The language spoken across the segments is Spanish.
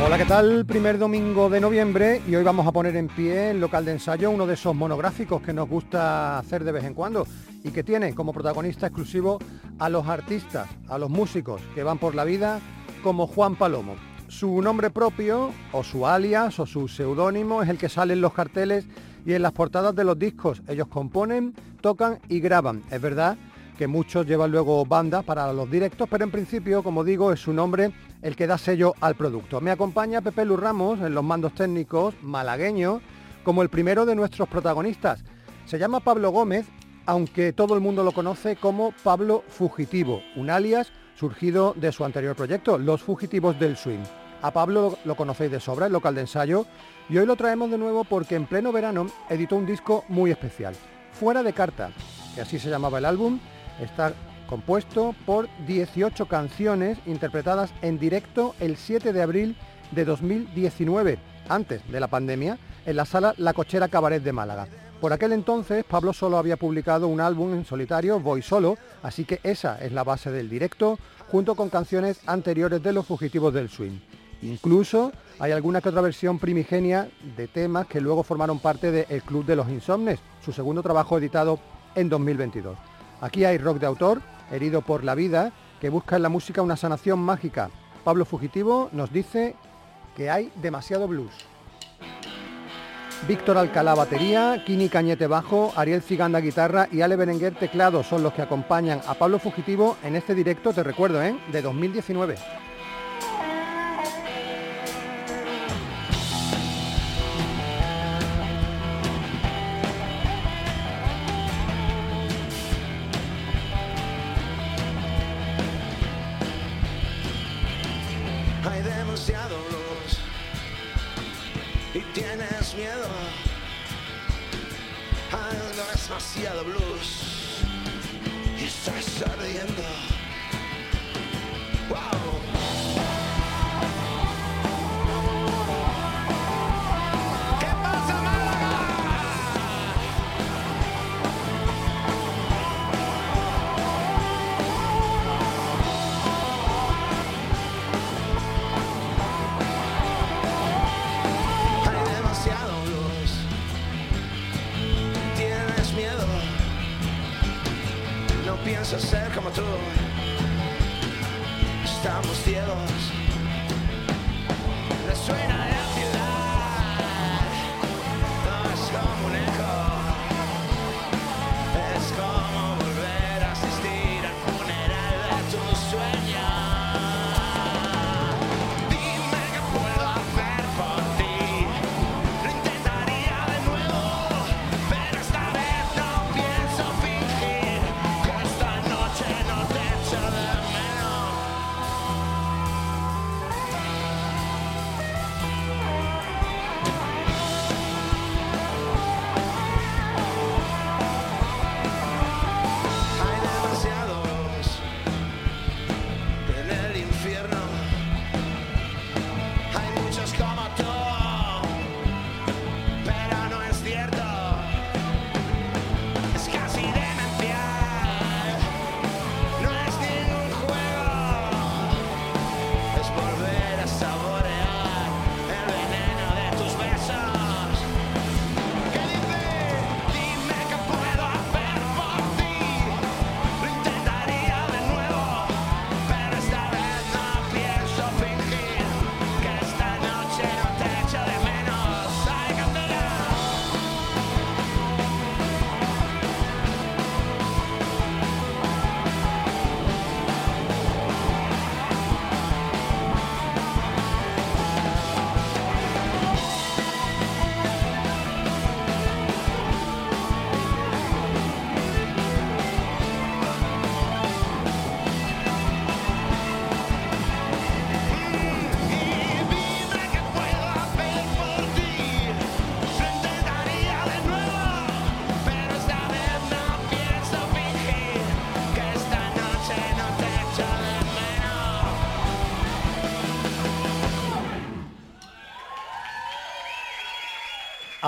Hola, ¿qué tal? Primer domingo de noviembre y hoy vamos a poner en pie el local de ensayo, uno de esos monográficos que nos gusta hacer de vez en cuando y que tiene como protagonista exclusivo a los artistas, a los músicos que van por la vida como Juan Palomo. Su nombre propio o su alias o su seudónimo es el que sale en los carteles y en las portadas de los discos. Ellos componen, tocan y graban. Es verdad que muchos llevan luego bandas para los directos, pero en principio, como digo, es su nombre el que da sello al producto. Me acompaña Pepe Luz Ramos en los mandos técnicos malagueños como el primero de nuestros protagonistas. Se llama Pablo Gómez, aunque todo el mundo lo conoce como Pablo Fugitivo, un alias surgido de su anterior proyecto, Los Fugitivos del Swing. A Pablo lo conocéis de sobra, el local de ensayo, y hoy lo traemos de nuevo porque en pleno verano editó un disco muy especial, Fuera de Carta, que así se llamaba el álbum, está compuesto por 18 canciones interpretadas en directo el 7 de abril de 2019, antes de la pandemia, en la sala La Cochera Cabaret de Málaga. Por aquel entonces Pablo solo había publicado un álbum en solitario, Voy Solo, así que esa es la base del directo, junto con canciones anteriores de Los Fugitivos del Swing. Incluso hay alguna que otra versión primigenia de temas que luego formaron parte de El Club de los Insomnes, su segundo trabajo editado en 2022. Aquí hay rock de autor, herido por la vida, que busca en la música una sanación mágica. Pablo Fugitivo nos dice que hay demasiado blues. Víctor Alcalá batería, Kini Cañete bajo, Ariel Ciganda guitarra y Ale Berenguer teclado son los que acompañan a Pablo Fugitivo en este directo, te recuerdo, ¿eh? de 2019.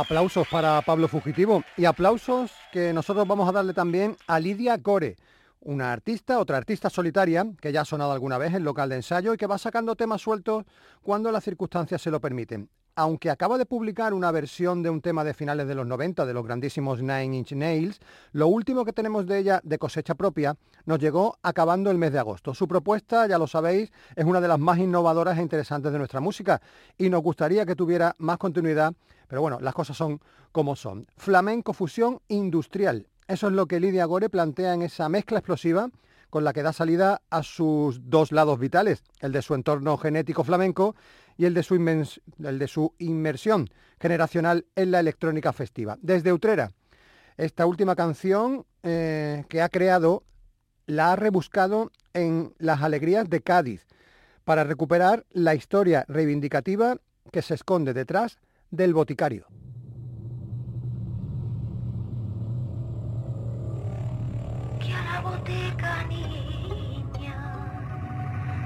Aplausos para Pablo Fugitivo y aplausos que nosotros vamos a darle también a Lidia Core, una artista, otra artista solitaria que ya ha sonado alguna vez en local de ensayo y que va sacando temas sueltos cuando las circunstancias se lo permiten. Aunque acaba de publicar una versión de un tema de finales de los 90 de los grandísimos Nine Inch Nails, lo último que tenemos de ella de cosecha propia nos llegó acabando el mes de agosto. Su propuesta, ya lo sabéis, es una de las más innovadoras e interesantes de nuestra música y nos gustaría que tuviera más continuidad pero bueno, las cosas son como son. Flamenco fusión industrial. Eso es lo que Lidia Gore plantea en esa mezcla explosiva con la que da salida a sus dos lados vitales, el de su entorno genético flamenco y el de su, inmersión generacional en la electrónica festiva. Desde Utrera, esta última canción eh, que ha creado la ha rebuscado en las alegrías de Cádiz para recuperar la historia reivindicativa que se esconde detrás del boticario.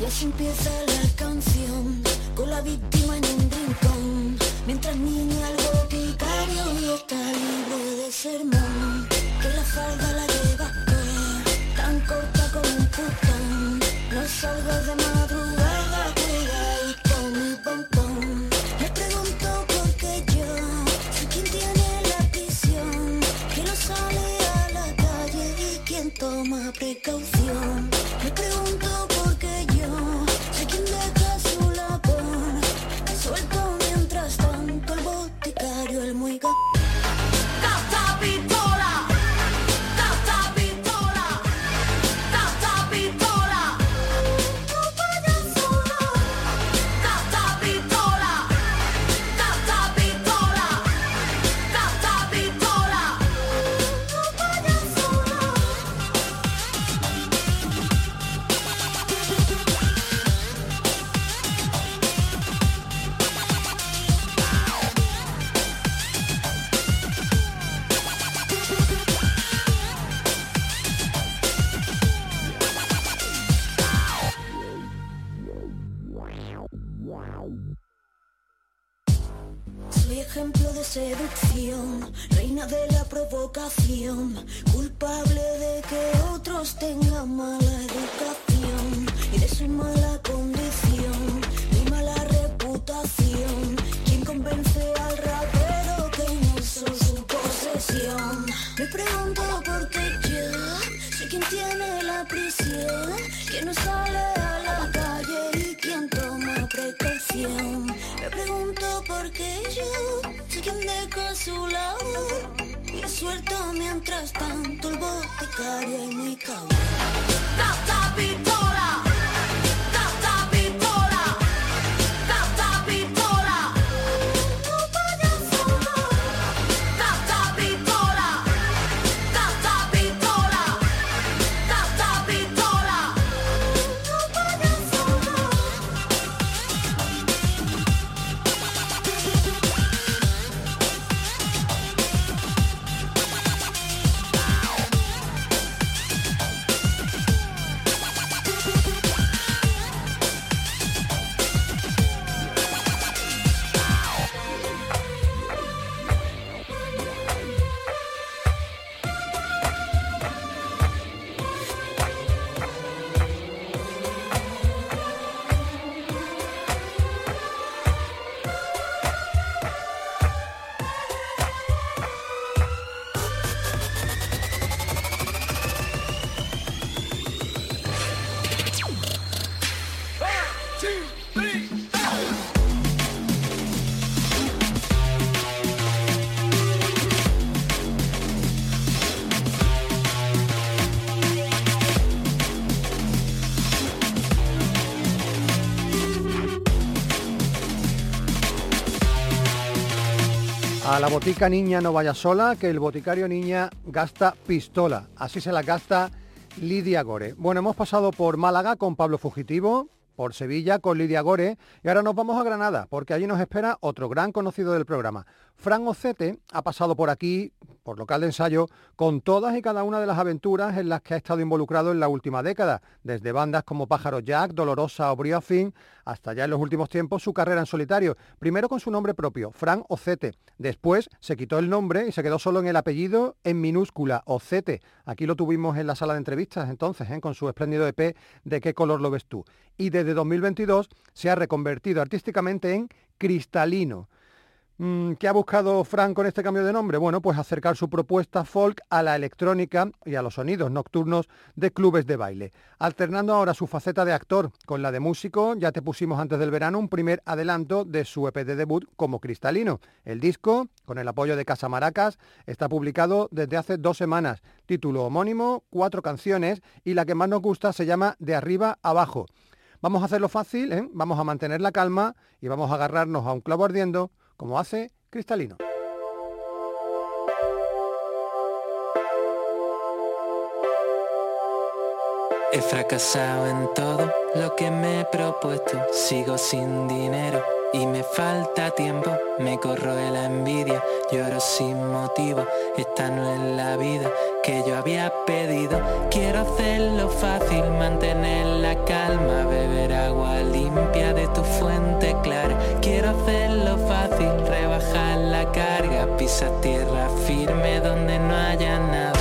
Ya se empieza la canción con la víctima en un rincón, mientras niña el boticario está libre de sermón, que la falda la lleva tan corta como un putón, no salgas de madrugada, cuida y con mi pompón. toma precaución. Me pregunto la botica niña no vaya sola, que el boticario niña gasta pistola. Así se la gasta Lidia Gore. Bueno, hemos pasado por Málaga con Pablo Fugitivo, por Sevilla con Lidia Gore y ahora nos vamos a Granada porque allí nos espera otro gran conocido del programa. Fran Ocete ha pasado por aquí, por local de ensayo, con todas y cada una de las aventuras en las que ha estado involucrado en la última década, desde bandas como Pájaro Jack, Dolorosa o Briofing, hasta ya en los últimos tiempos su carrera en solitario, primero con su nombre propio, Fran Ocete, después se quitó el nombre y se quedó solo en el apellido en minúscula, Ocete. Aquí lo tuvimos en la sala de entrevistas entonces, ¿eh? con su espléndido EP de qué color lo ves tú. Y desde 2022 se ha reconvertido artísticamente en Cristalino. Mm, ¿Qué ha buscado Frank con este cambio de nombre? Bueno, pues acercar su propuesta folk a la electrónica y a los sonidos nocturnos de clubes de baile. Alternando ahora su faceta de actor con la de músico, ya te pusimos antes del verano un primer adelanto de su EP de debut como Cristalino. El disco, con el apoyo de Casa Maracas, está publicado desde hace dos semanas. Título homónimo, cuatro canciones y la que más nos gusta se llama De arriba abajo. Vamos a hacerlo fácil, ¿eh? vamos a mantener la calma y vamos a agarrarnos a un clavo ardiendo como hace Cristalino. He fracasado en todo lo que me he propuesto, sigo sin dinero y me falta tiempo, me corro de la envidia, lloro sin motivo, esta no es la vida que yo había pedido, quiero hacerlo fácil, mantener la calma, beber agua limpia de tu fuente clara, quiero hacerlo fácil, pisar tierra firme donde no haya nada.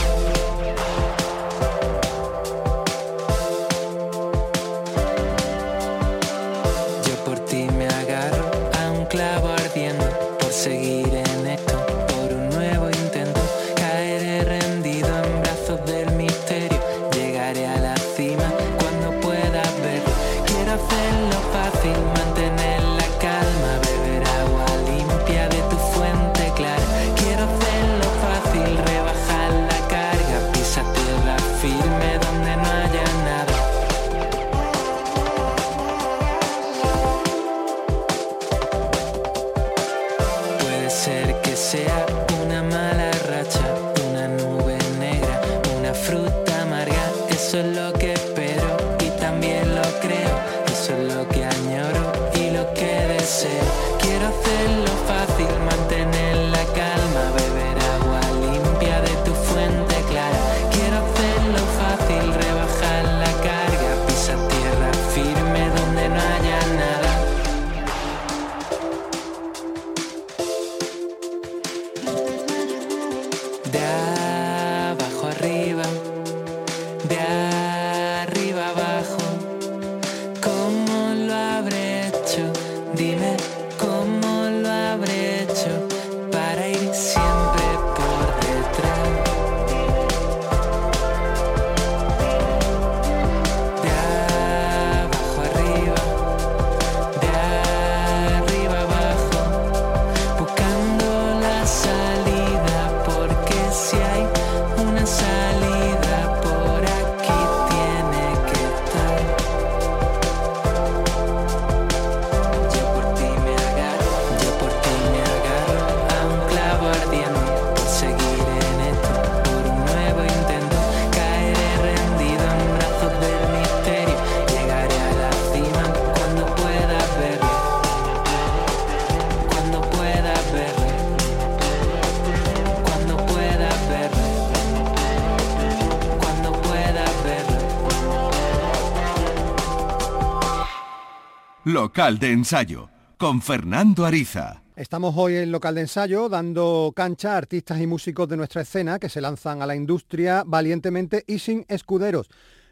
Local de ensayo con Fernando Ariza. Estamos hoy en local de ensayo dando cancha a artistas y músicos de nuestra escena que se lanzan a la industria valientemente y sin escuderos.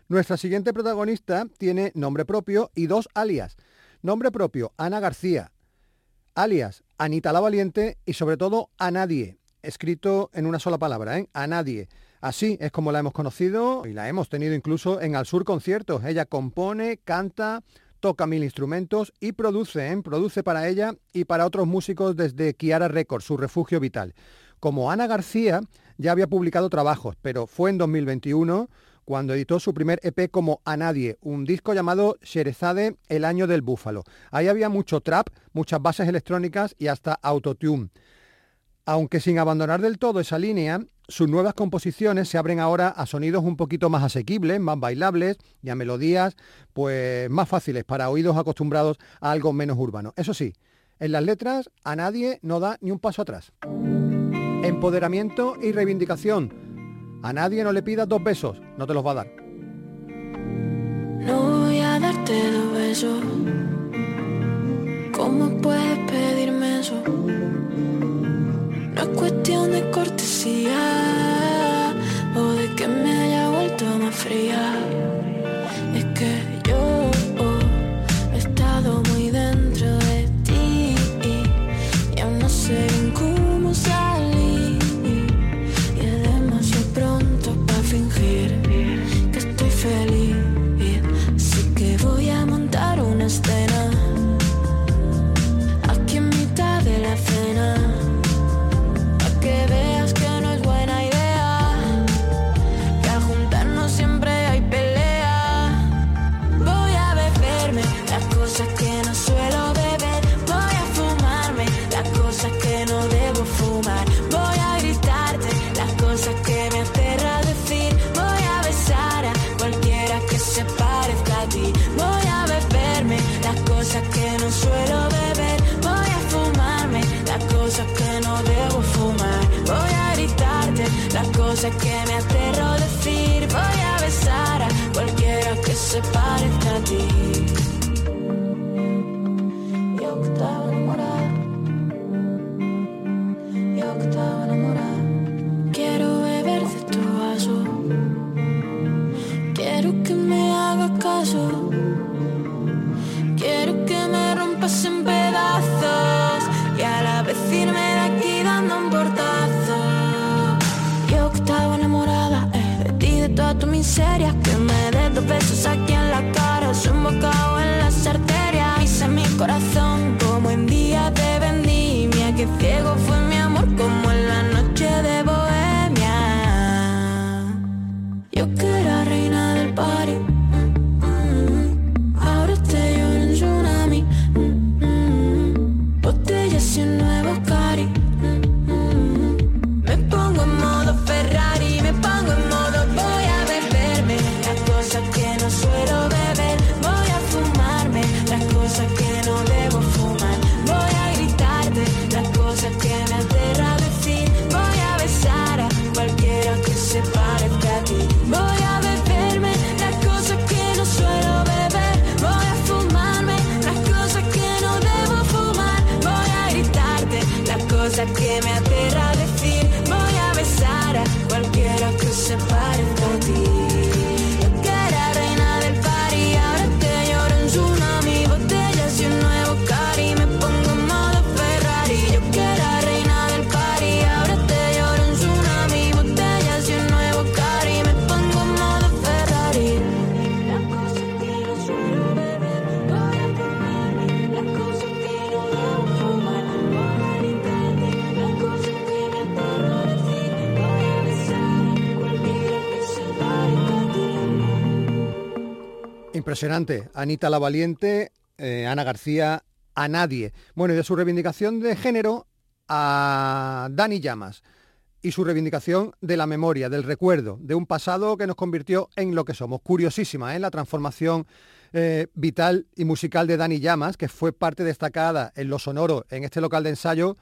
Nuestra siguiente protagonista tiene nombre propio y dos alias. Nombre propio, Ana García. Alias, Anita la Valiente y sobre todo a nadie. Escrito en una sola palabra, ¿eh? A nadie. Así es como la hemos conocido y la hemos tenido incluso en Al Sur Conciertos. Ella compone, canta, toca mil instrumentos y produce, ¿eh? produce para ella y para otros músicos desde Kiara Records, su refugio vital. Como Ana García ya había publicado trabajos, pero fue en 2021 cuando editó su primer EP como A Nadie, un disco llamado Sherezade, El Año del Búfalo. Ahí había mucho trap, muchas bases electrónicas y hasta autotune. Aunque sin abandonar del todo esa línea, sus nuevas composiciones se abren ahora a sonidos un poquito más asequibles, más bailables y a melodías pues más fáciles para oídos acostumbrados a algo menos urbano. Eso sí, en las letras a nadie no da ni un paso atrás. Empoderamiento y reivindicación. A nadie no le pidas dos besos, no te los va a dar. No voy a darte dos besos. ¿Cómo puedes pedirme eso? No es cuestión de cortesía o de que me haya vuelto más fría. Impresionante. Anita la Valiente, eh, Ana García, a nadie. Bueno, y de su reivindicación de género a Dani Llamas y su reivindicación de la memoria, del recuerdo, de un pasado que nos convirtió en lo que somos. Curiosísima, ¿eh? La transformación eh, vital y musical de Dani Llamas, que fue parte destacada en lo sonoro en este local de ensayo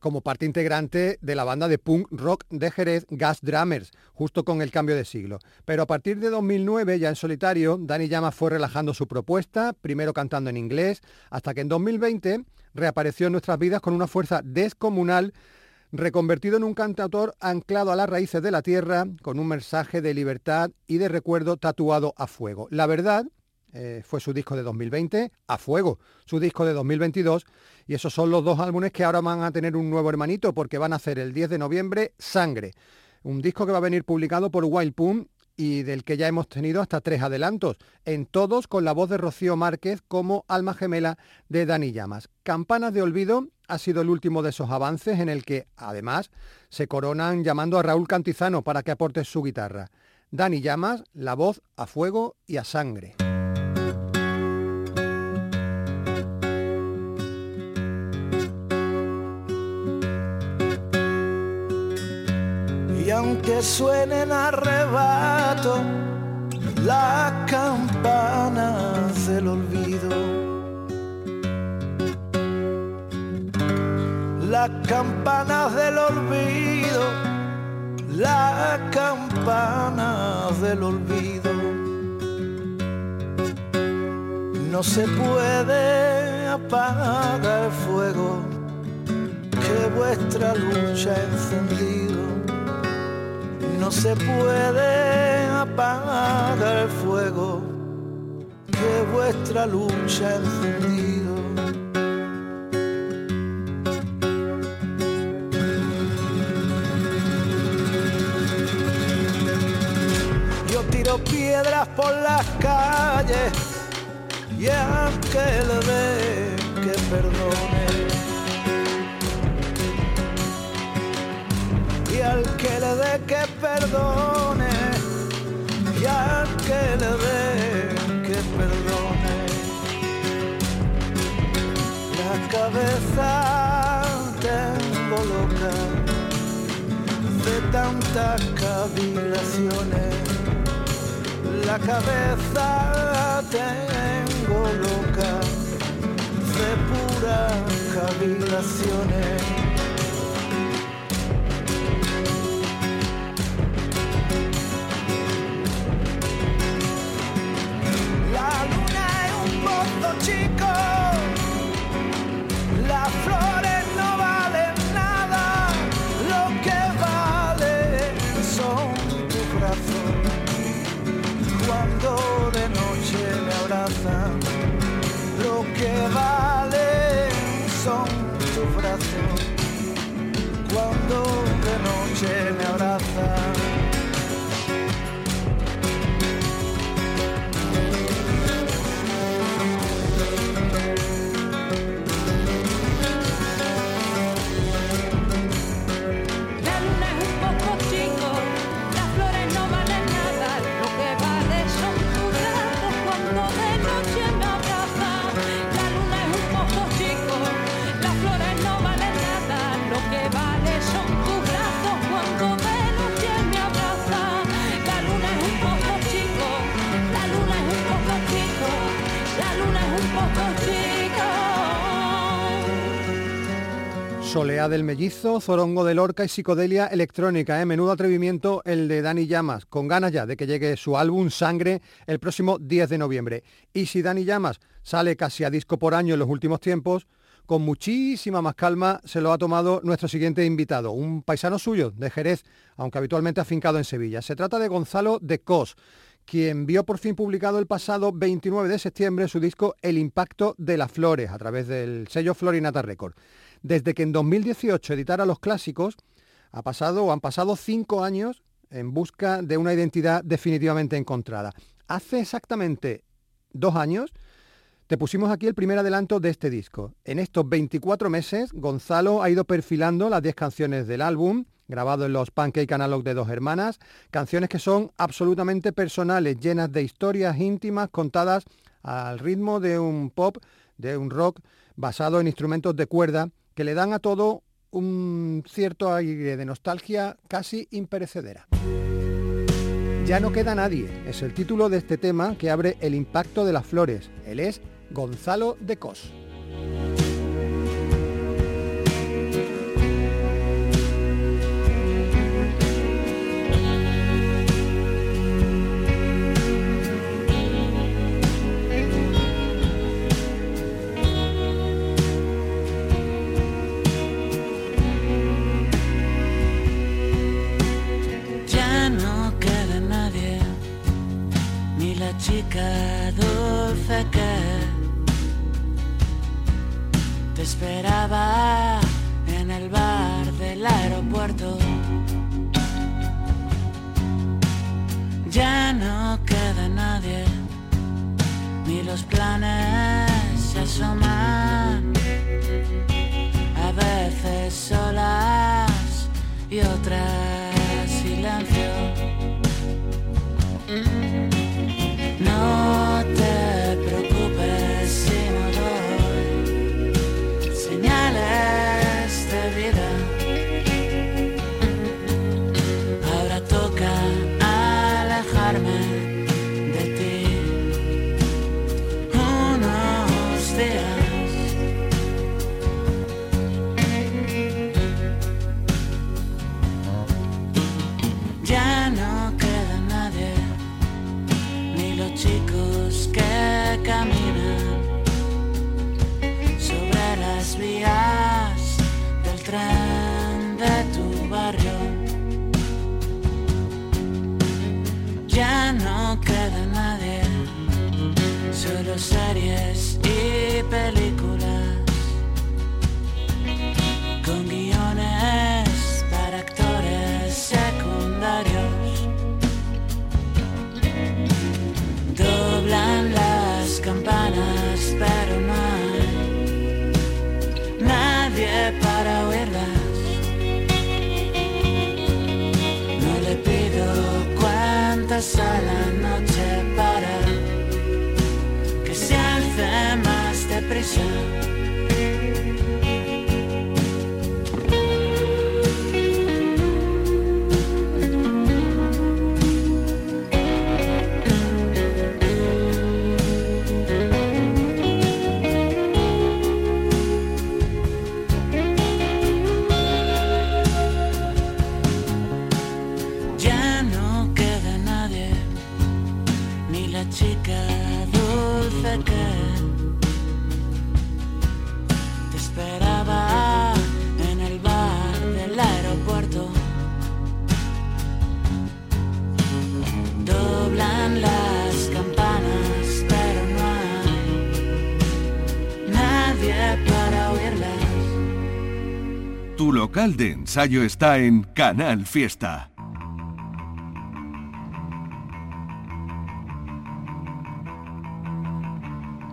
como parte integrante de la banda de punk rock de Jerez Gas Drummers, justo con el cambio de siglo. Pero a partir de 2009, ya en solitario, Dani Llamas fue relajando su propuesta, primero cantando en inglés, hasta que en 2020 reapareció en nuestras vidas con una fuerza descomunal reconvertido en un cantautor anclado a las raíces de la tierra, con un mensaje de libertad y de recuerdo tatuado a fuego. La verdad eh, fue su disco de 2020, A Fuego, su disco de 2022, y esos son los dos álbumes que ahora van a tener un nuevo hermanito, porque van a hacer el 10 de noviembre Sangre, un disco que va a venir publicado por Wild Pum y del que ya hemos tenido hasta tres adelantos, en todos con la voz de Rocío Márquez como alma gemela de Dani Llamas. Campanas de Olvido ha sido el último de esos avances en el que, además, se coronan llamando a Raúl Cantizano para que aporte su guitarra. Dani Llamas, la voz a fuego y a sangre. Que suenen arrebato las campanas del olvido. Las campanas del olvido, las campanas del olvido. No se puede apagar el fuego que vuestra lucha ha encendido. No se puede apagar el fuego que vuestra lucha ha encendido. Yo tiro piedras por las calles y aunque le dé que perdone. Al que le dé que perdone, y al que le dé que perdone. La cabeza tengo loca de tantas cavilaciones la cabeza tengo loca de puras cavilaciones. Cuando de noche me abrazan. Del Mellizo, Zorongo de Lorca y Psicodelia Electrónica. ¿eh? Menudo atrevimiento el de Dani Llamas, con ganas ya de que llegue su álbum Sangre el próximo 10 de noviembre. Y si Dani Llamas sale casi a disco por año en los últimos tiempos, con muchísima más calma se lo ha tomado nuestro siguiente invitado, un paisano suyo de Jerez, aunque habitualmente afincado en Sevilla. Se trata de Gonzalo de Cos quien vio por fin publicado el pasado 29 de septiembre su disco El impacto de las flores a través del sello Florinata Record. Desde que en 2018 editara los clásicos, ha pasado o han pasado cinco años en busca de una identidad definitivamente encontrada. Hace exactamente dos años te pusimos aquí el primer adelanto de este disco. En estos 24 meses, Gonzalo ha ido perfilando las 10 canciones del álbum, grabado en los Pancake Analog de dos hermanas, canciones que son absolutamente personales, llenas de historias íntimas contadas al ritmo de un pop, de un rock basado en instrumentos de cuerda que le dan a todo un cierto aire de nostalgia casi imperecedera. Ya no queda nadie, es el título de este tema que abre el impacto de las flores. Él es Gonzalo de Cos. Los planes se asoman, noche para que se hace más deprisa. Tu local de ensayo está en Canal Fiesta.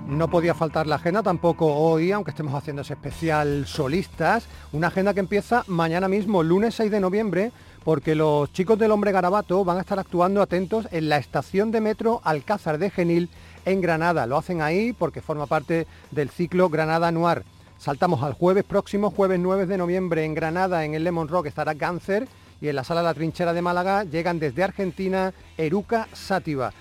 No podía faltar la agenda tampoco hoy, aunque estemos haciendo ese especial solistas. Una agenda que empieza mañana mismo, lunes 6 de noviembre, porque los chicos del Hombre Garabato van a estar actuando atentos en la estación de metro Alcázar de Genil en Granada. Lo hacen ahí porque forma parte del ciclo Granada Noir. Saltamos al jueves próximo, jueves 9 de noviembre en Granada, en el Lemon Rock estará Cáncer y en la sala La Trinchera de Málaga llegan desde Argentina Eruca Sátiva.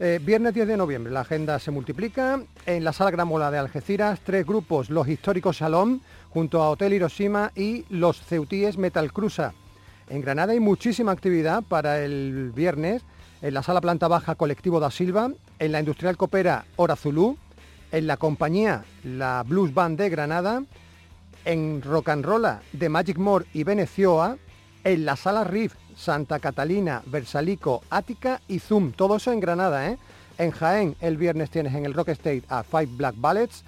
Eh, viernes 10 de noviembre la agenda se multiplica. En la sala Gramola de Algeciras, tres grupos, los históricos Shalom, junto a Hotel Hiroshima y los Ceutíes Metal Cruza. En Granada hay muchísima actividad para el viernes. En la sala planta baja Colectivo da Silva, en la Industrial Copera Hora Zulú, en la compañía La Blues Band de Granada, en Rock and Rolla de Magic More y Venecioa, en la sala Riff Santa Catalina, Versalico, Ática y Zoom. Todo eso en Granada, ¿eh? En Jaén el viernes tienes en el Rock State a Five Black Ballets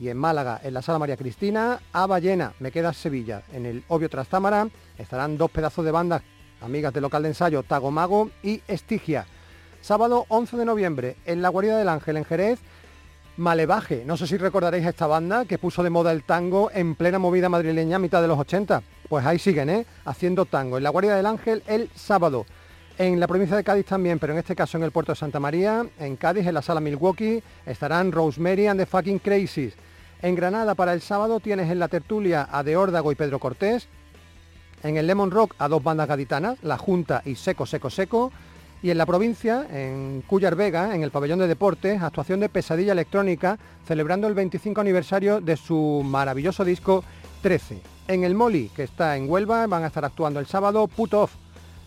y en Málaga en la Sala María Cristina a Ballena, me queda Sevilla. En el Obvio Trastámara estarán dos pedazos de bandas amigas del local de ensayo Tagomago y Estigia. Sábado 11 de noviembre en la Guarida del Ángel en Jerez Malevaje, no sé si recordaréis a esta banda que puso de moda el tango en plena movida madrileña a mitad de los 80. Pues ahí siguen, ¿eh? Haciendo tango. En la Guardia del Ángel el sábado. En la provincia de Cádiz también, pero en este caso en el puerto de Santa María, en Cádiz, en la sala Milwaukee, estarán Rosemary and the Fucking Crazies. En Granada para el sábado tienes en la tertulia a De Órdago y Pedro Cortés. En el Lemon Rock a dos bandas gaditanas, La Junta y Seco Seco Seco. Y en la provincia, en Cuyar Vega, en el pabellón de deportes, actuación de Pesadilla Electrónica, celebrando el 25 aniversario de su maravilloso disco 13. En el Moli, que está en Huelva, van a estar actuando el sábado Put Off.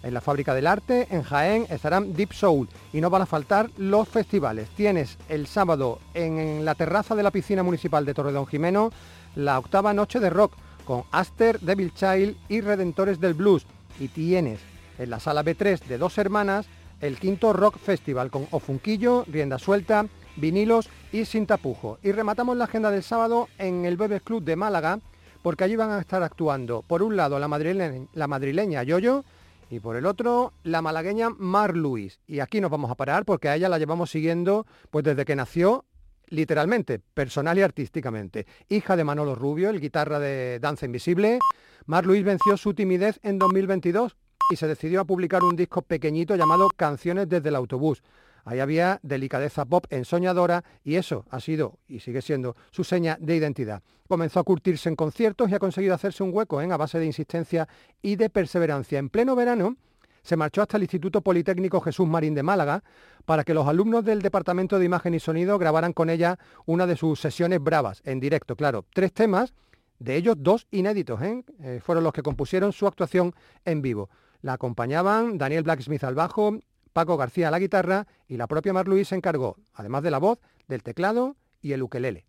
En la Fábrica del Arte, en Jaén, estarán Deep Soul. Y no van a faltar los festivales. Tienes el sábado en la terraza de la piscina municipal de Torredón Jimeno la octava noche de rock con Aster, Devil Child y Redentores del Blues. Y tienes en la sala B3 de Dos Hermanas el quinto Rock Festival con Ofunquillo, Rienda Suelta, Vinilos y Sin Tapujo. Y rematamos la agenda del sábado en el Bebes Club de Málaga porque allí van a estar actuando por un lado la madrileña, la Yoyo y por el otro la malagueña Mar Luis. Y aquí nos vamos a parar porque a ella la llevamos siguiendo pues desde que nació literalmente, personal y artísticamente. Hija de Manolo Rubio, el guitarra de Danza Invisible, Mar Luis venció su timidez en 2022 y se decidió a publicar un disco pequeñito llamado Canciones desde el autobús. Ahí había delicadeza pop ensoñadora y eso ha sido y sigue siendo su seña de identidad. Comenzó a curtirse en conciertos y ha conseguido hacerse un hueco ¿eh? a base de insistencia y de perseverancia. En pleno verano se marchó hasta el Instituto Politécnico Jesús Marín de Málaga para que los alumnos del Departamento de Imagen y Sonido grabaran con ella una de sus sesiones bravas, en directo, claro. Tres temas, de ellos dos inéditos, ¿eh? Eh, fueron los que compusieron su actuación en vivo. La acompañaban Daniel Blacksmith al bajo, Paco García a la guitarra y la propia Mar Luis se encargó, además de la voz, del teclado y el ukelele.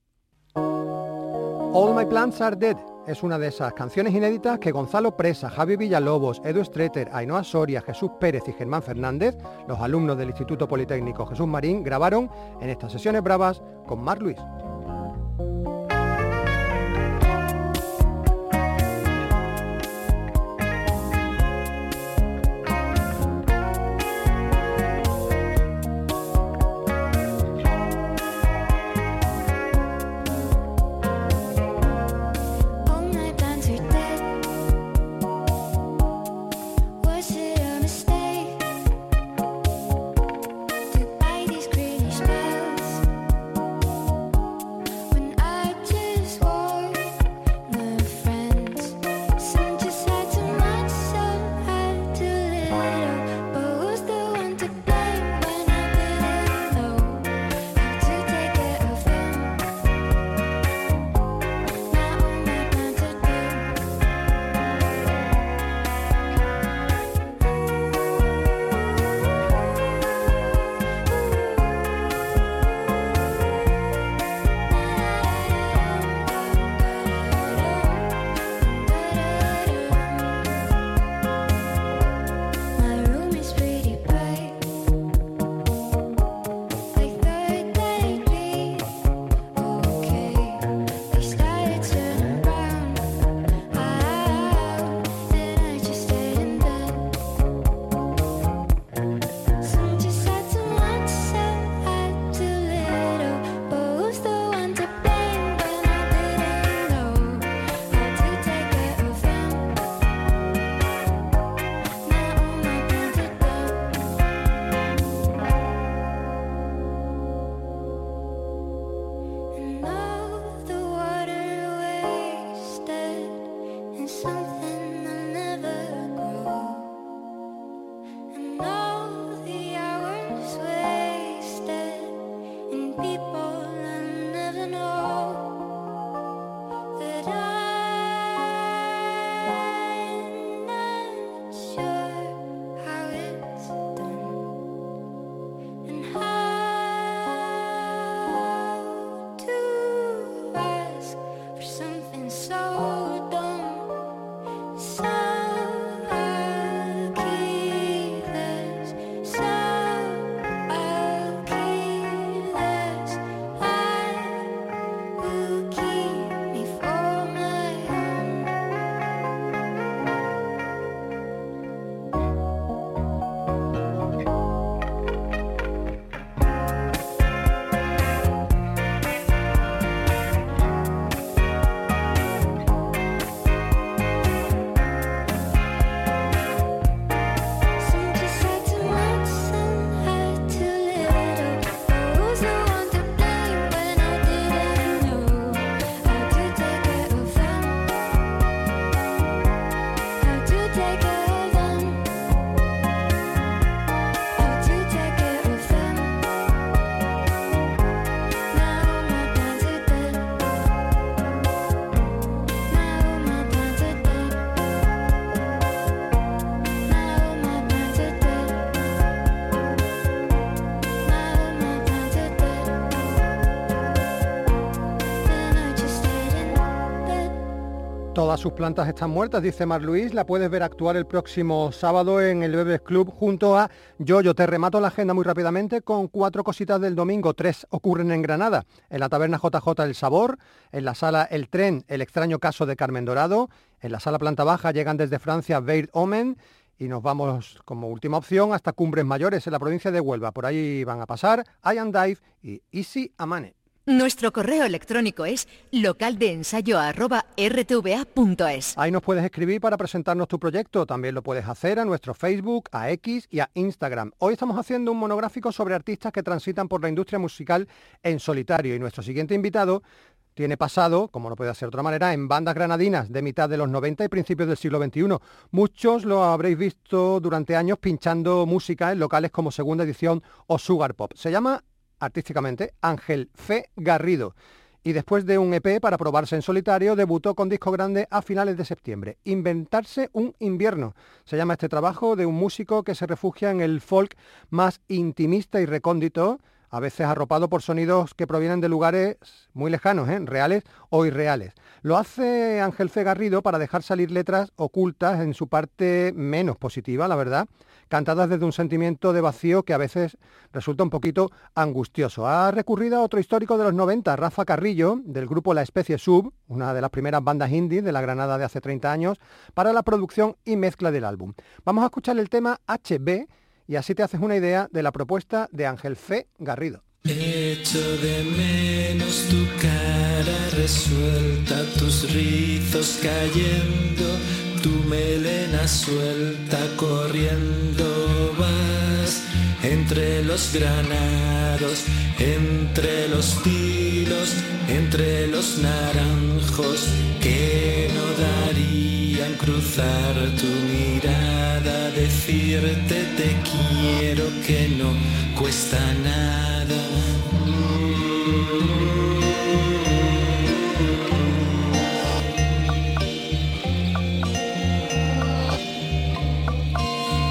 All My Plants Are Dead es una de esas canciones inéditas que Gonzalo Presa, Javi Villalobos, Edu Streeter, Ainhoa Soria, Jesús Pérez y Germán Fernández, los alumnos del Instituto Politécnico Jesús Marín, grabaron en estas sesiones bravas con Mar Luis. Sus plantas están muertas, dice Mar Luis. La puedes ver actuar el próximo sábado en el Bebes Club junto a Yoyo. Te remato la agenda muy rápidamente con cuatro cositas del domingo. Tres ocurren en Granada, en la taberna JJ El Sabor, en la sala El Tren, El extraño caso de Carmen Dorado, en la sala planta baja llegan desde Francia Beir Omen y nos vamos como última opción hasta Cumbres Mayores en la provincia de Huelva. Por ahí van a pasar Ian Dive y Easy Amane. Nuestro correo electrónico es localdeensayo@rtva.es. Ahí nos puedes escribir para presentarnos tu proyecto. También lo puedes hacer a nuestro Facebook, a X y a Instagram. Hoy estamos haciendo un monográfico sobre artistas que transitan por la industria musical en solitario y nuestro siguiente invitado tiene pasado, como no puede ser de otra manera, en bandas granadinas de mitad de los 90 y principios del siglo XXI. Muchos lo habréis visto durante años pinchando música en locales como Segunda Edición o Sugar Pop. Se llama artísticamente Ángel Fe Garrido y después de un EP para probarse en solitario, debutó con disco grande a finales de septiembre. Inventarse un invierno. Se llama este trabajo de un músico que se refugia en el folk más intimista y recóndito, a veces arropado por sonidos que provienen de lugares muy lejanos, ¿eh? reales o irreales. Lo hace Ángel C. Garrido para dejar salir letras ocultas en su parte menos positiva, la verdad, cantadas desde un sentimiento de vacío que a veces resulta un poquito angustioso. Ha recurrido a otro histórico de los 90, Rafa Carrillo, del grupo La Especie Sub, una de las primeras bandas indie de la Granada de hace 30 años, para la producción y mezcla del álbum. Vamos a escuchar el tema HB y así te haces una idea de la propuesta de Ángel C. Garrido. Echo de menos tu cara resuelta, tus rizos cayendo, tu melena suelta corriendo vas entre los granados, entre los tilos, entre los naranjos que no cruzar tu mirada, decirte te quiero que no cuesta nada.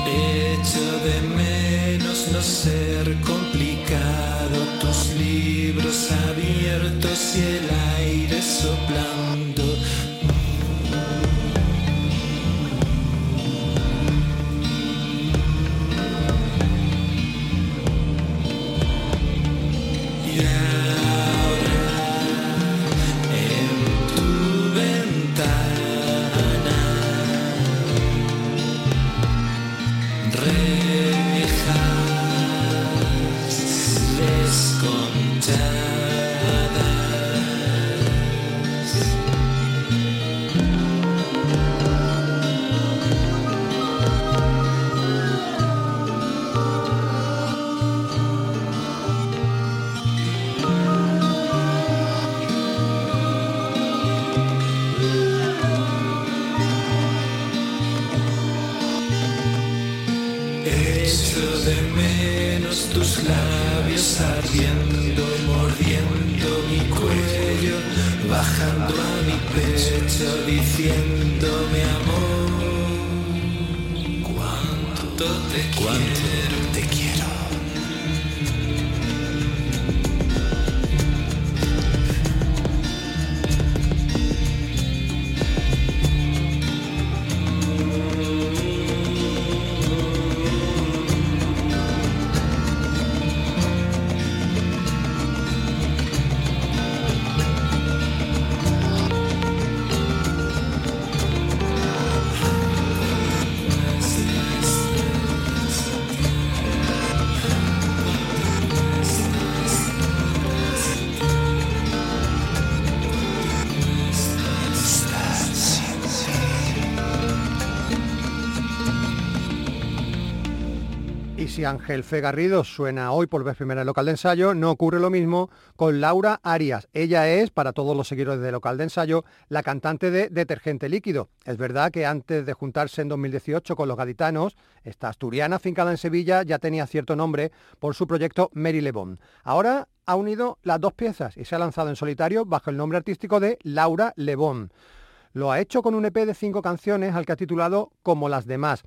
Echo de menos no ser complicado, tus libros abiertos y el aire soplando. Pecho, diciéndome amor, cuánto te quiero, Ángel Fe Garrido suena hoy por vez primera en local de ensayo, no ocurre lo mismo con Laura Arias. Ella es, para todos los seguidores de local de ensayo, la cantante de Detergente Líquido. Es verdad que antes de juntarse en 2018 con los gaditanos, esta asturiana fincada en Sevilla ya tenía cierto nombre por su proyecto Mary Lebon. Ahora ha unido las dos piezas y se ha lanzado en solitario bajo el nombre artístico de Laura Lebon. Lo ha hecho con un EP de cinco canciones al que ha titulado Como las demás.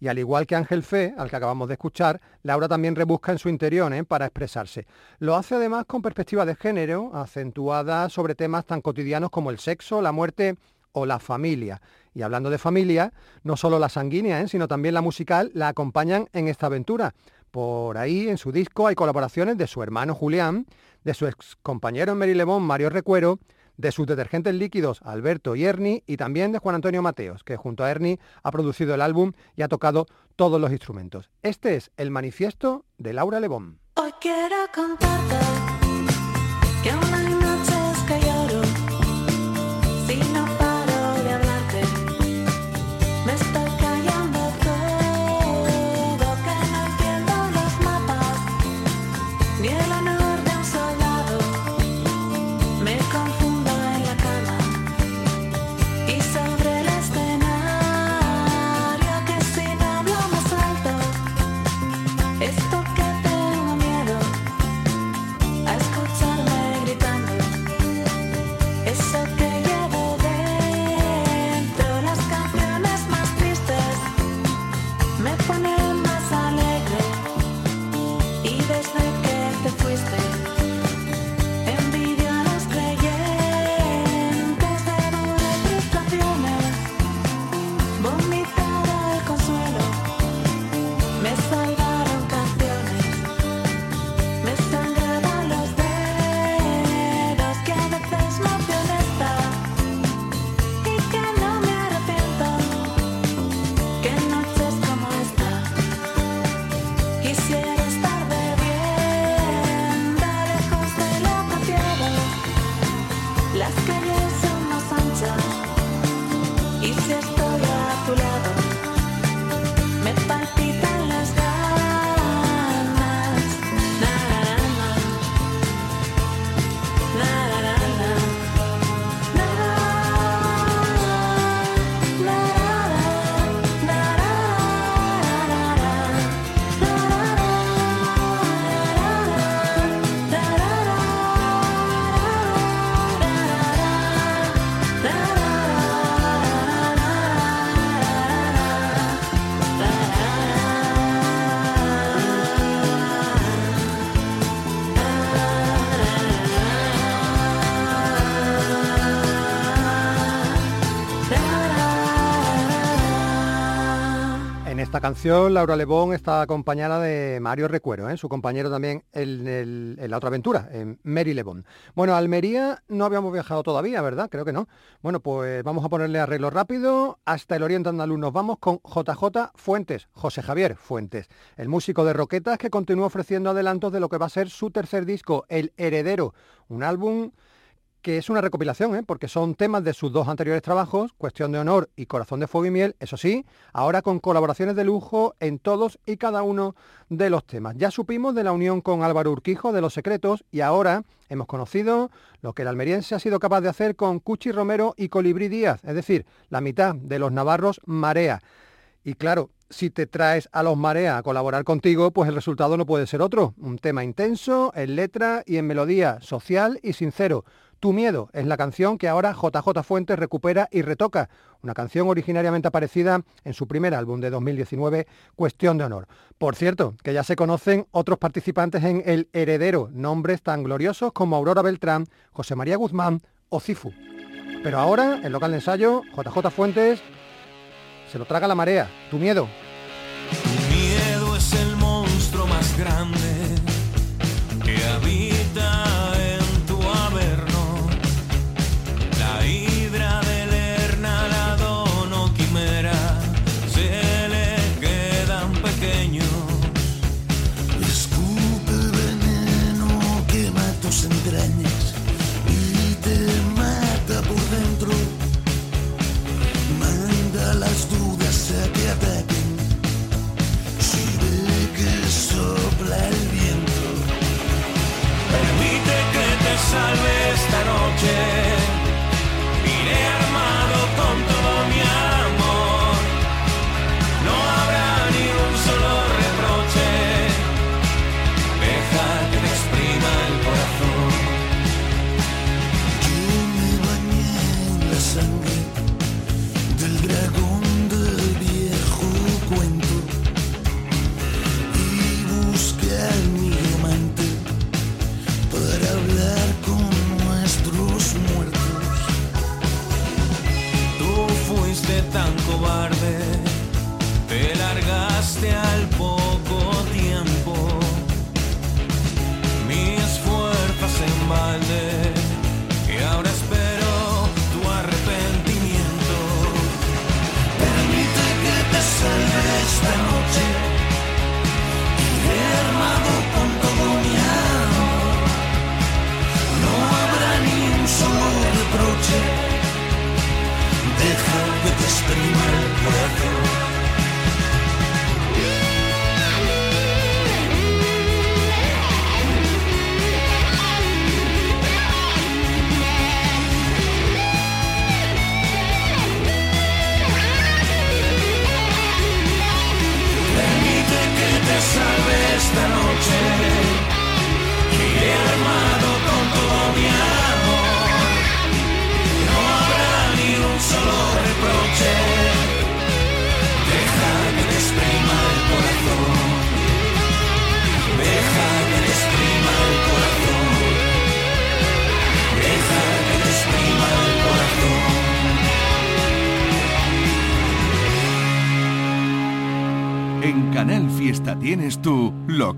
Y al igual que Ángel Fe, al que acabamos de escuchar, Laura también rebusca en su interior ¿eh? para expresarse. Lo hace además con perspectiva de género, acentuada sobre temas tan cotidianos como el sexo, la muerte o la familia. Y hablando de familia, no solo la sanguínea, ¿eh? sino también la musical, la acompañan en esta aventura. Por ahí en su disco hay colaboraciones de su hermano Julián, de su ex compañero en Merilebón, Mario Recuero, de sus detergentes líquidos Alberto y Ernie y también de Juan Antonio Mateos, que junto a Ernie ha producido el álbum y ha tocado todos los instrumentos. Este es el manifiesto de Laura Lebón. Laura Lebón está acompañada de Mario Recuero, ¿eh? su compañero también en, la otra aventura, en Mary Lebón. Bueno, Almería no habíamos viajado todavía, ¿verdad? Creo que no. Bueno, pues vamos a ponerle arreglo rápido. Hasta el Oriente Andaluz nos vamos con JJ Fuentes, José Javier Fuentes, el músico de Roquetas que continúa ofreciendo adelantos de lo que va a ser su tercer disco, El Heredero, un álbum que es una recopilación, ¿eh? porque son temas de sus dos anteriores trabajos, Cuestión de Honor y Corazón de Fuego y Miel, eso sí, ahora con colaboraciones de lujo en todos y cada uno de los temas. Ya supimos de la unión con Álvaro Urquijo de Los Secretos y ahora hemos conocido lo que el almeriense ha sido capaz de hacer con Cuchi Romero y Colibrí Díaz, es decir, la mitad de los navarros Marea. Y claro, si te traes a los Marea a colaborar contigo, pues el resultado no puede ser otro. Un tema intenso, en letra y en melodía, social y sincero. Tu miedo es la canción que ahora JJ Fuentes recupera y retoca, una canción originariamente aparecida en su primer álbum de 2019, Cuestión de Honor. Por cierto, que ya se conocen otros participantes en El Heredero, nombres tan gloriosos como Aurora Beltrán, José María Guzmán o Cifu. Pero ahora, en local de ensayo, JJ Fuentes se lo traga la marea. Tu miedo.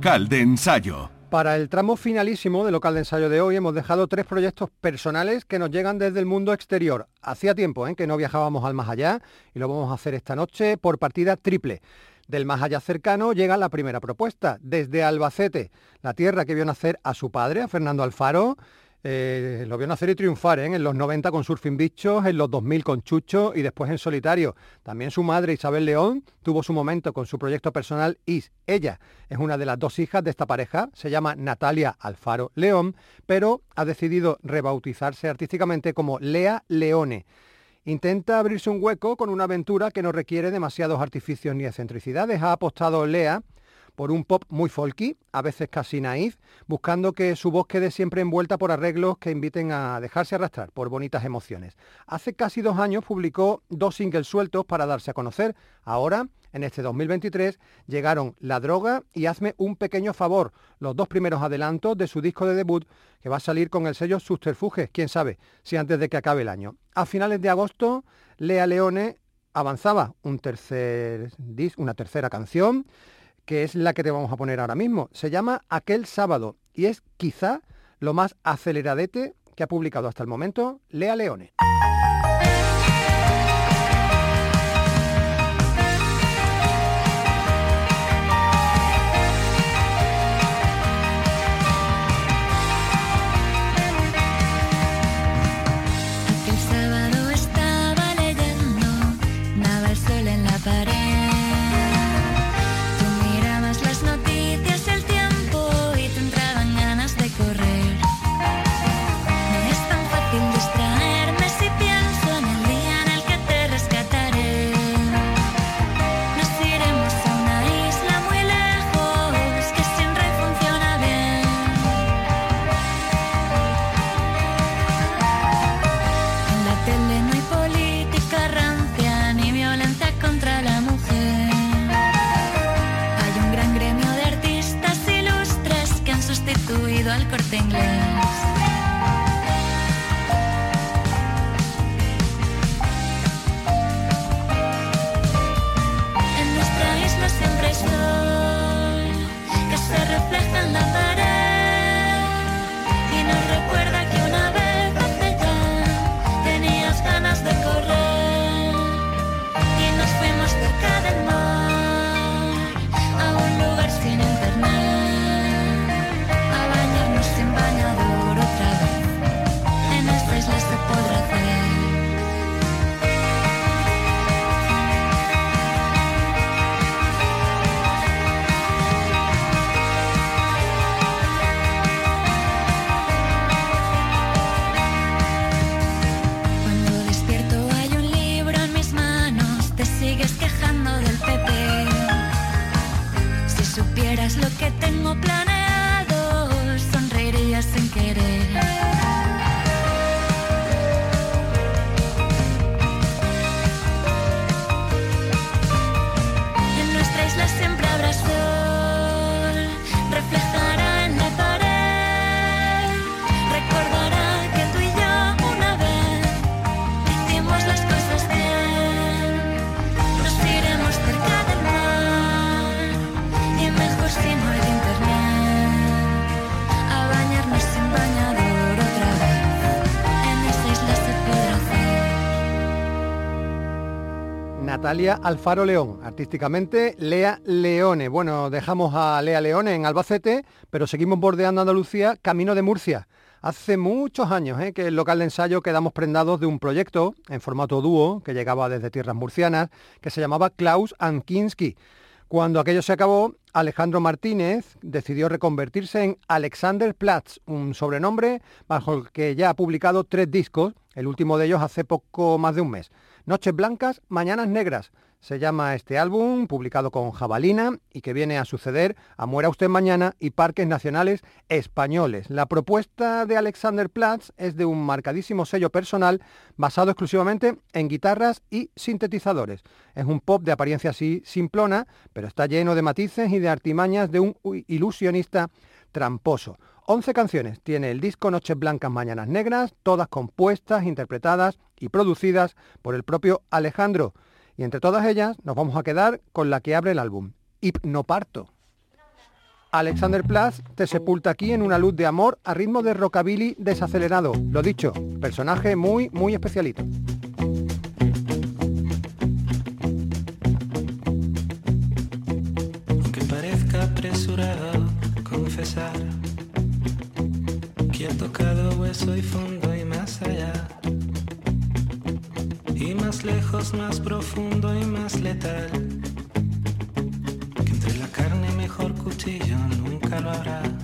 De ensayo. Para el tramo finalísimo del local de ensayo de hoy hemos dejado tres proyectos personales que nos llegan desde el mundo exterior. Hacía tiempo ¿eh? que no viajábamos al más allá y lo vamos a hacer esta noche por partida triple. Del más allá cercano llega la primera propuesta, desde Albacete, la tierra que vio nacer a su padre, a Fernando Alfaro, eh, lo vio nacer y triunfar ¿eh? en los 90 con Surfing Bichos, en los 2000 con Chucho y después en solitario. También su madre Isabel León tuvo su momento con su proyecto personal Is. Ella es una de las dos hijas de esta pareja, se llama Natalia Alfaro León, pero ha decidido rebautizarse artísticamente como Lea Leone. Intenta abrirse un hueco con una aventura que no requiere demasiados artificios ni excentricidades. Ha apostado Lea por un pop muy folky, a veces casi naif, buscando que su voz quede siempre envuelta por arreglos que inviten a dejarse arrastrar por bonitas emociones. Hace casi dos años publicó dos singles sueltos para darse a conocer. Ahora, en este 2023, llegaron La Droga y Hazme un pequeño favor, los dos primeros adelantos de su disco de debut que va a salir con el sello Subterfuge, quién sabe, si antes de que acabe el año. A finales de agosto, Lea Leone avanzaba un tercer una tercera canción que es la que te vamos a poner ahora mismo. Se llama Aquel sábado y es quizá lo más aceleradete que ha publicado hasta el momento Lea Leone. Alfaro León, artísticamente Lea Leone. Bueno, dejamos a Lea Leone en Albacete, pero seguimos bordeando Andalucía, camino de Murcia. Hace muchos años ¿eh? que el local de ensayo quedamos prendados de un proyecto en formato dúo que llegaba desde tierras murcianas, que se llamaba Klaus and Kinski. Cuando aquello se acabó, Alejandro Martínez decidió reconvertirse en Alexander Platz, un sobrenombre bajo el que ya ha publicado tres discos, el último de ellos hace poco más de un mes. Noches Blancas, Mañanas Negras. Se llama este álbum, publicado con Jabalina y que viene a suceder a Muera Usted Mañana y Parques Nacionales Españoles. La propuesta de Alexander Platz es de un marcadísimo sello personal basado exclusivamente en guitarras y sintetizadores. Es un pop de apariencia así simplona, pero está lleno de matices y de artimañas de un ilusionista tramposo. 11 canciones tiene el disco Noches Blancas, Mañanas Negras, todas compuestas, interpretadas y producidas por el propio Alejandro. Y entre todas ellas nos vamos a quedar con la que abre el álbum, hipnoparto. Alexander Platz te sepulta aquí en una luz de amor a ritmo de rockabilly desacelerado. Lo dicho, personaje muy, muy especialito. Tocado hueso y fondo y más allá. Y más lejos, más profundo y más letal. Que entre la carne mejor cuchillo nunca lo habrá.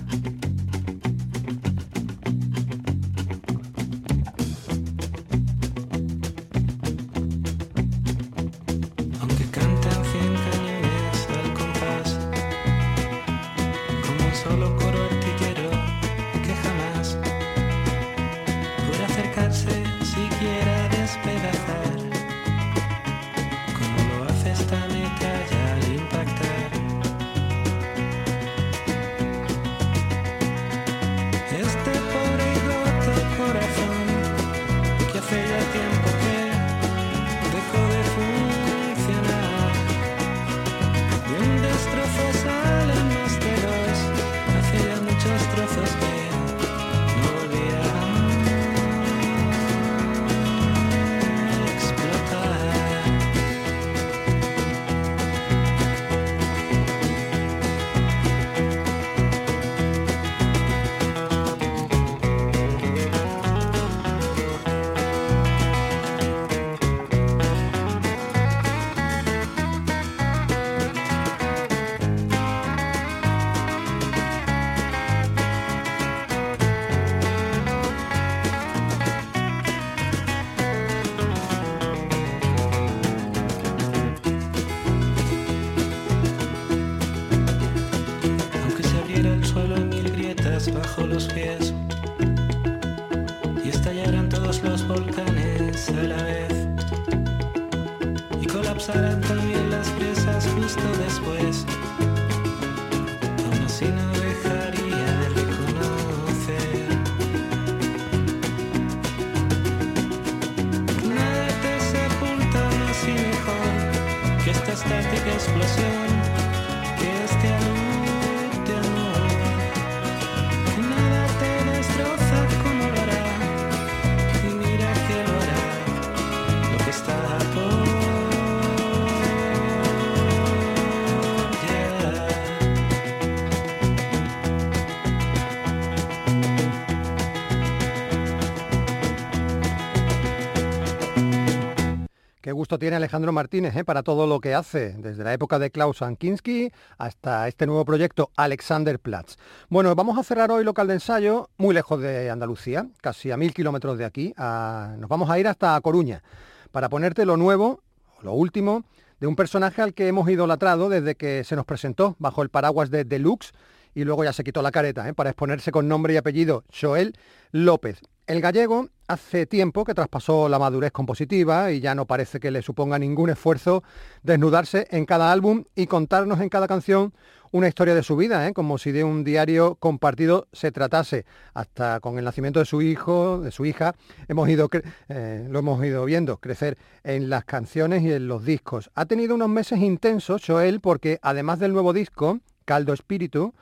Tiene Alejandro Martínez ¿eh? para todo lo que hace, desde la época de Klaus Ankinski hasta este nuevo proyecto Alexander Platz. Bueno, vamos a cerrar hoy local de ensayo muy lejos de Andalucía, casi a mil kilómetros de aquí. nos vamos a ir hasta Coruña para ponerte lo nuevo, lo último, de un personaje al que hemos idolatrado desde que se nos presentó bajo el paraguas de Deluxe y luego ya se quitó la careta ¿eh? para exponerse con nombre y apellido, Joel López. El gallego hace tiempo que traspasó la madurez compositiva y ya no parece que le suponga ningún esfuerzo desnudarse en cada álbum y contarnos en cada canción una historia de su vida, ¿eh? como si de un diario compartido se tratase. Hasta con el nacimiento de su hijo, de su hija, hemos ido eh, lo hemos ido viendo crecer en las canciones y en los discos. Ha tenido unos meses intensos, Joel, porque además del nuevo disco, Caldo Espíritu,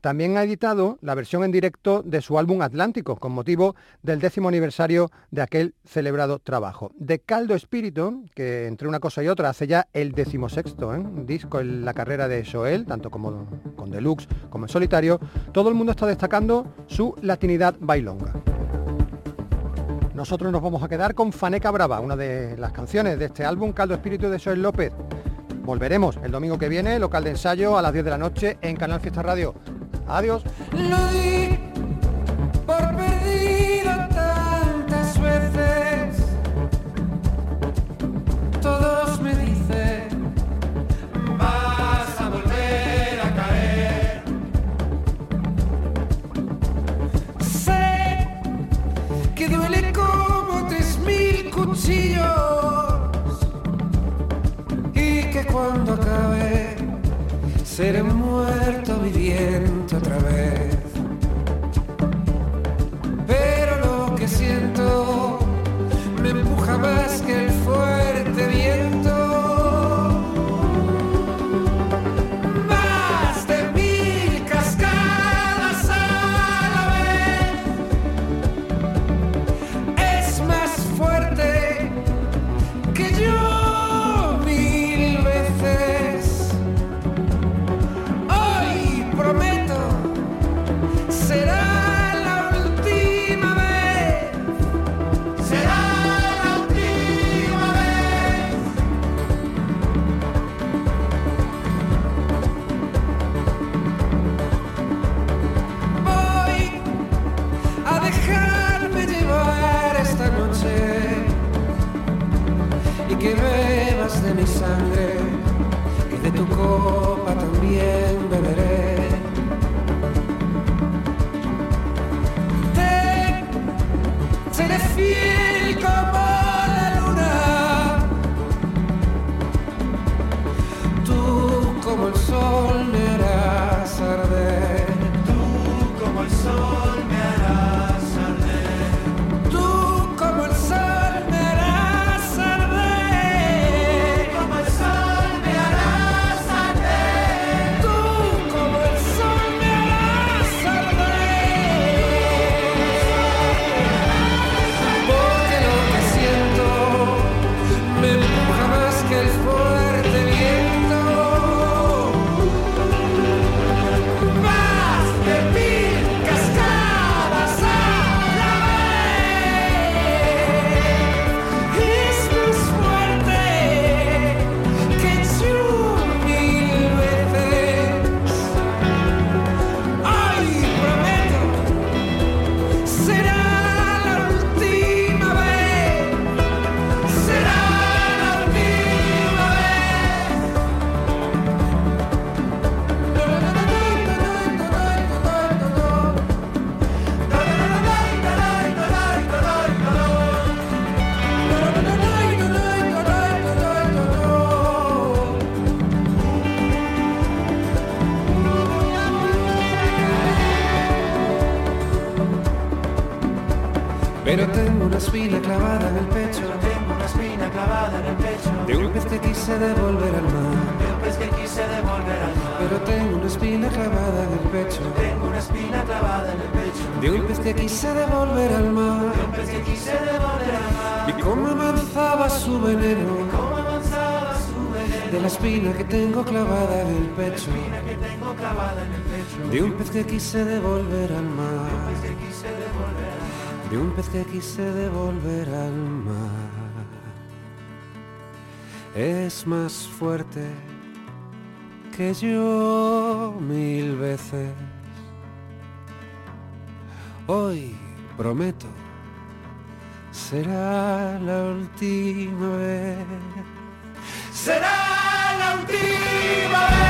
también ha editado la versión en directo de su álbum Atlántico, con motivo del décimo aniversario de aquel celebrado trabajo. De Caldo Espíritu, que entre una cosa y otra hace ya el decimosexto ¿eh? disco en la carrera de Joel, tanto como con Deluxe como en solitario, todo el mundo está destacando su latinidad bailonga. Nosotros nos vamos a quedar con Faneca Brava, una de las canciones de este álbum Caldo Espíritu de Joel López. Volveremos el domingo que viene, local de ensayo a las 10 de la noche en Canal Fiesta Radio. Adiós. Lo di por perdido tantas veces. Todos me dicen, vas a volver a caer. Sé que duele como tres mil cuchillos y que cuando acabe seré muerto viviente otra vez. Pero lo que siento me empuja más que el fuerte viento. Sangre clavada en el pecho. Tengo una espina clavada en el pecho. De un pez que quise devolver al mar. De un pez que quise devolver al mar. Pero tengo una espina clavada en el pecho. Tengo una espina clavada en el pecho. De un pez que quise devolver al mar. De un pez que quise devolver al mar. Y cómo avanzaba su veneno. cómo avanzaba su veneno. De la espina que tengo clavada en el pecho. De la espina que tengo clavada en el pecho. De un pez que quise devolver al mar. De un pez que quise devolver al mar de un pez que quise devolver al mar. Es más fuerte que yo mil veces. Hoy prometo, será la última vez. Será la última vez.